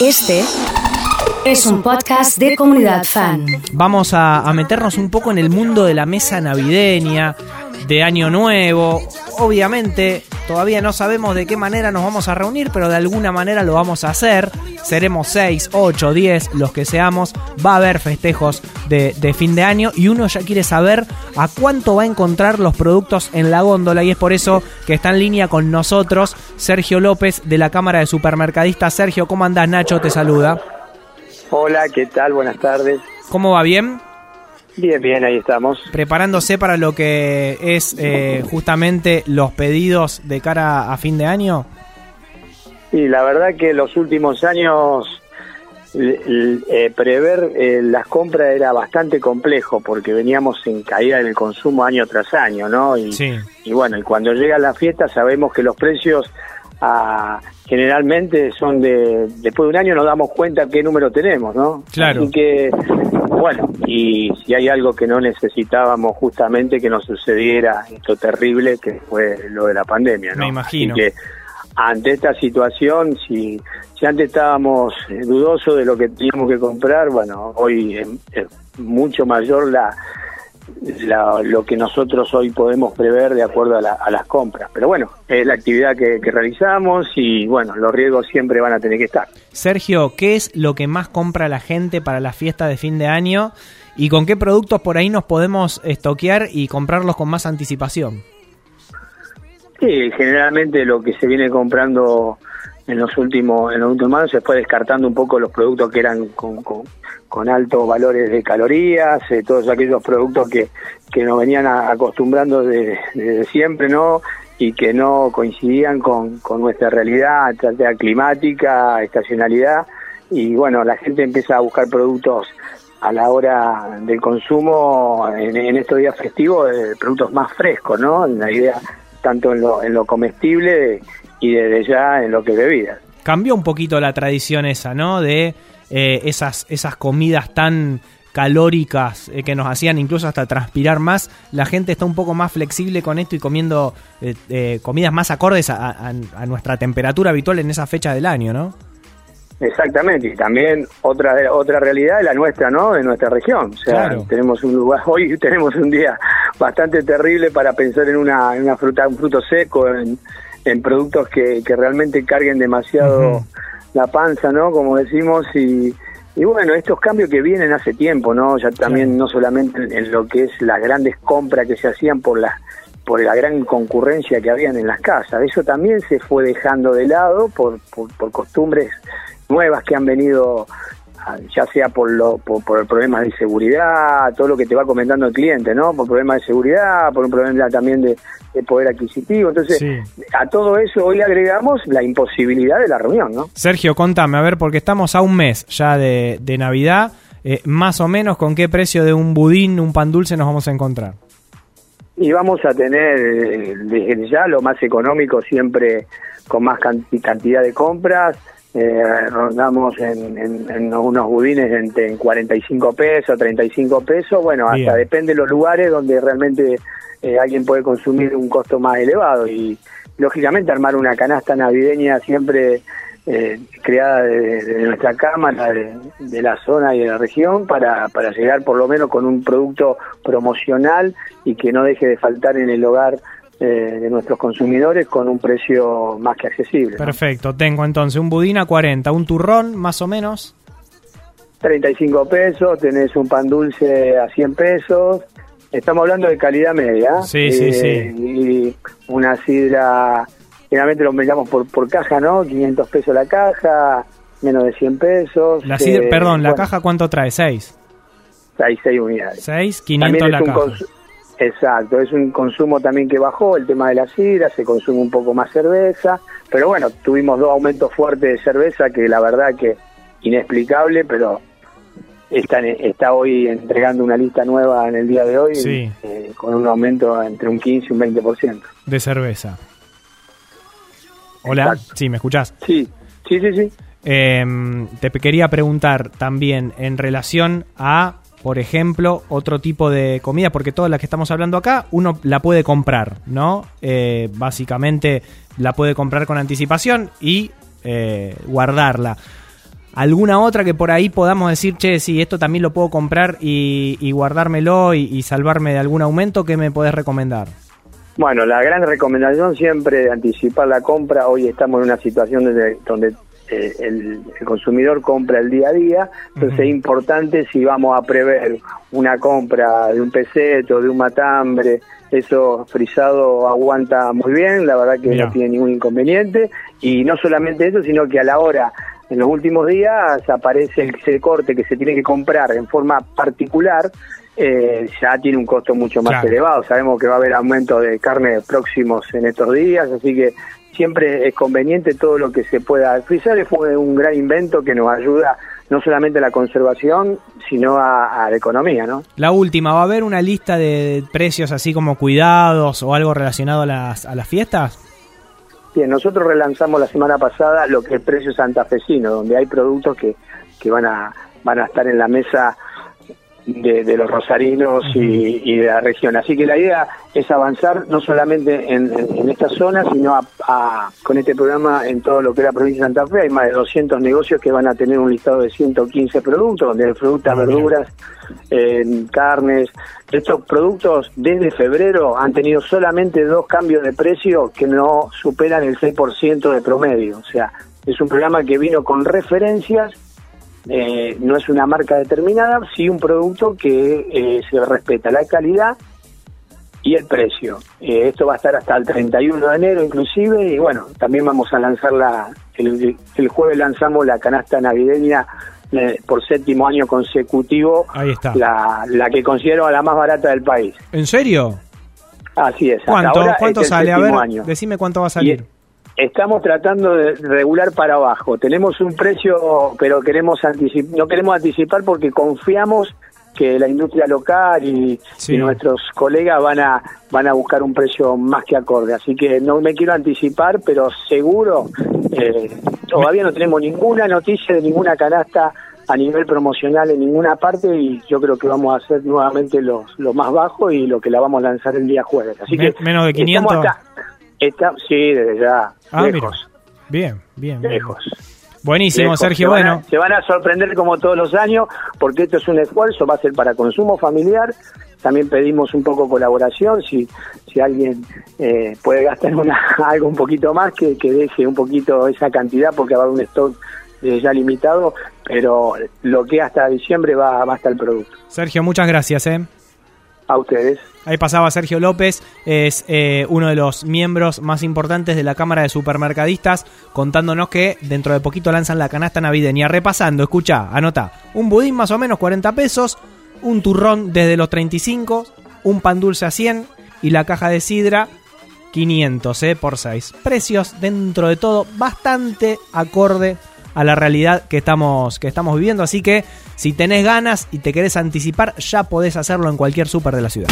Este es un podcast de comunidad fan. Vamos a, meternos un poco en el mundo de la mesa navideña, de Año Nuevo. Obviamente, todavía no sabemos de qué manera nos vamos a reunir, pero de alguna manera lo vamos a hacer. Seremos 6, 8, 10, los que seamos. Va a haber festejos de, de fin de año y uno ya quiere saber a cuánto va a encontrar los productos en la góndola y es por eso que está en línea con nosotros Sergio López de la Cámara de Supermercadistas. Sergio, ¿cómo andás? Nacho te saluda. Hola, ¿qué tal? Buenas tardes. ¿Cómo va? ¿Bien? Bien, bien, ahí estamos. Preparándose para lo que es eh, justamente los pedidos de cara a fin de año. Y la verdad que los últimos años eh, prever eh, las compras era bastante complejo porque veníamos en caída del consumo año tras año, ¿no? Y, Sí. y bueno, y cuando llega la fiesta sabemos que los precios ah, generalmente son de después de un año nos damos cuenta qué número tenemos, ¿no? Claro. Así que bueno, y si hay algo que no necesitábamos justamente que nos sucediera esto terrible que fue lo de la pandemia, ¿no? Me imagino. Así que ante esta situación, si, si antes estábamos eh, dudosos de lo que teníamos que comprar, bueno, hoy es, es mucho mayor la, la- lo que nosotros hoy podemos prever de acuerdo a, la- a las compras. Pero bueno, es la actividad que, que realizamos y bueno, los riesgos siempre van a tener que estar. Sergio, ¿qué es lo que más compra la gente para la fiesta de fin de año? ¿Y con qué productos por ahí nos podemos estoquear y comprarlos con más anticipación? Sí, generalmente lo que se viene comprando en los últimos en los últimos años se fue descartando un poco los productos que eran con, con, altos valores de calorías, eh, todos aquellos productos que, que nos venían acostumbrando desde de siempre, ¿no? Y que no coincidían con, con nuestra realidad, ya sea climática, estacionalidad. Y bueno, la gente empieza a buscar productos a la hora del consumo en, en estos días festivos, eh, productos más frescos, ¿no? La idea tanto en lo, en lo comestible y desde ya en lo que es bebida. Cambió un poquito la tradición esa, ¿no? De eh, esas, esas comidas tan calóricas eh, que nos hacían incluso hasta transpirar más. La gente está un poco más flexible con esto y comiendo eh, eh, comidas más acordes a, a- a nuestra temperatura habitual en esa fecha del año, ¿no? Exactamente, y también otra otra realidad es la nuestra, ¿no? De nuestra región. O sea, Claro. tenemos un lugar, hoy tenemos un día bastante terrible para pensar en una, en una fruta, un fruto seco, en, en productos que, que realmente carguen demasiado la panza, ¿no? Como decimos, y, y bueno, estos cambios que vienen hace tiempo, ¿no? Ya también no solamente en, lo que es las grandes compras que se hacían por las por la gran concurrencia que habían en las casas. Eso también se fue dejando de lado por, por, por costumbres nuevas que han venido, ya sea por, lo, por, por problemas de seguridad, todo lo que te va comentando el cliente, ¿no? Por problemas de seguridad, por un problema también de, de poder adquisitivo. Entonces, Sí. a todo eso hoy agregamos la imposibilidad de la reunión, ¿no? Sergio, contame, a ver, porque estamos a un mes ya de, de Navidad, eh, más o menos con qué precio de un budín, un pan dulce nos vamos a encontrar. Y vamos a tener eh, desde ya lo más económico siempre con más canti- cantidad de compras. Eh, rondamos en, en- en unos budines entre en 45 pesos, 35 pesos. Bueno, hasta depende de los lugares donde realmente eh, alguien puede consumir un costo más elevado. Y lógicamente armar una canasta navideña siempre eh, creada de, de nuestra cámara, de, de la zona y de la región, para, para llegar por lo menos con un producto promocional y que no deje de faltar en el hogar eh, de nuestros consumidores con un precio más que accesible. ¿no? Perfecto, tengo entonces un budín a 40, un turrón más o menos. 35 pesos, tenés un pan dulce a 100 pesos. Estamos hablando de calidad media. Sí, sí, sí. Y una sidra, generalmente lo vendamos por, por caja, ¿no? 500 pesos la caja, menos de 100 pesos. La sidra- Eh, perdón, ¿la bueno, caja cuánto trae? 6. Hay 6 unidades. 6, También 500 es la caja. Exacto, es un consumo también que bajó, el tema de la sidra, se consume un poco más cerveza, pero bueno, tuvimos dos aumentos fuertes de cerveza que la verdad que inexplicable, pero está, está hoy entregando una lista nueva en el día de hoy Sí. eh, con un aumento entre un 15 y un 20%. De cerveza. Hola, Exacto. sí, ¿me escuchás? Sí, sí, sí, sí. Eh, te quería preguntar también en relación a, por ejemplo, otro tipo de comida, porque todas las que estamos hablando acá, uno la puede comprar, ¿no? Eh, básicamente la puede comprar con anticipación y eh, guardarla. ¿Alguna otra que por ahí podamos decir, che, si esto también lo puedo comprar y, guardármelo y, salvarme de algún aumento? ¿Qué me podés recomendar? Bueno, la gran recomendación siempre anticipar la compra. Hoy estamos en una situación donde eh, el, consumidor compra el día a día, entonces es importante si vamos a prever una compra de un peseto, de un matambre, eso frisado aguanta muy bien, la verdad que no tiene ningún inconveniente, y no solamente eso, sino que a la hora, en los últimos días, aparece el, corte que se tiene que comprar en forma particular, eh, ya tiene un costo mucho más elevado. Sabemos que va a haber aumento de carne próximos en estos días, así que siempre es conveniente todo lo que se pueda frisar. Fue un gran invento que nos ayuda no solamente a la conservación, sino a, la economía, ¿no? La última, ¿va a haber una lista de precios así como cuidados o algo relacionado a las, a las fiestas? Bien, nosotros relanzamos la semana pasada lo que es precio santafesino, donde hay productos que, que van a van a estar en la mesa de, los rosarinos y, de la región. Así que la idea es avanzar no solamente en, esta zona, sino con este programa en todo lo que es la provincia de Santa Fe. Hay más de 200 negocios que van a tener un listado de 115 productos, hay frutas, ah, verduras, carnes. Estos productos desde febrero han tenido solamente dos cambios de precio que no superan el 6% de promedio. O sea, es un programa que vino con referencias eh, no es una marca determinada, sí un producto que eh, se respeta la calidad y el precio. Eh, esto va a estar hasta el 31 de enero inclusive y bueno, también vamos a lanzar la, el, jueves lanzamos la canasta navideña por séptimo año consecutivo, Ahí está. La, la que considero la más barata del país. ¿En serio? Así es. ¿Cuánto, ¿cuánto sale? A ver, decime cuánto va a salir. Estamos tratando de regular para abajo. Tenemos un precio, pero queremos no queremos anticipar porque confiamos que la industria local y, nuestros colegas van a van a buscar un precio más que acorde. Así que no me quiero anticipar, pero seguro eh, todavía no tenemos ninguna noticia de ninguna canasta a nivel promocional en ninguna parte y yo creo que vamos a hacer nuevamente los, lo más bajo y lo que la vamos a lanzar el día jueves. Así que menos de 500. Está, sí, desde ya. Ah, lejos. Bien, bien. Lejos. Buenísimo, Sergio. bueno. se van a sorprender como todos los años, porque esto es un esfuerzo, va a ser para consumo familiar. También pedimos un poco colaboración, si, si alguien eh, puede gastar una, algo un poquito más, que, que deje un poquito esa cantidad, porque va a haber un stock eh, ya limitado, pero lo que hasta diciembre va, va hasta el producto. Sergio, muchas gracias. ¿eh? A ustedes. Ahí pasaba Sergio López, es eh, uno de los miembros más importantes de la Cámara de Supermercadistas, contándonos que dentro de poquito lanzan la canasta navideña. Repasando, escucha, anota, un budín más o menos 40 pesos, un turrón desde los 35, un pan dulce a 100 y la caja de sidra 500 eh, por 6. Precios dentro de todo bastante acorde a la realidad que estamos, que estamos viviendo. Así que si tenés ganas y te querés anticipar, ya podés hacerlo en cualquier súper de la ciudad.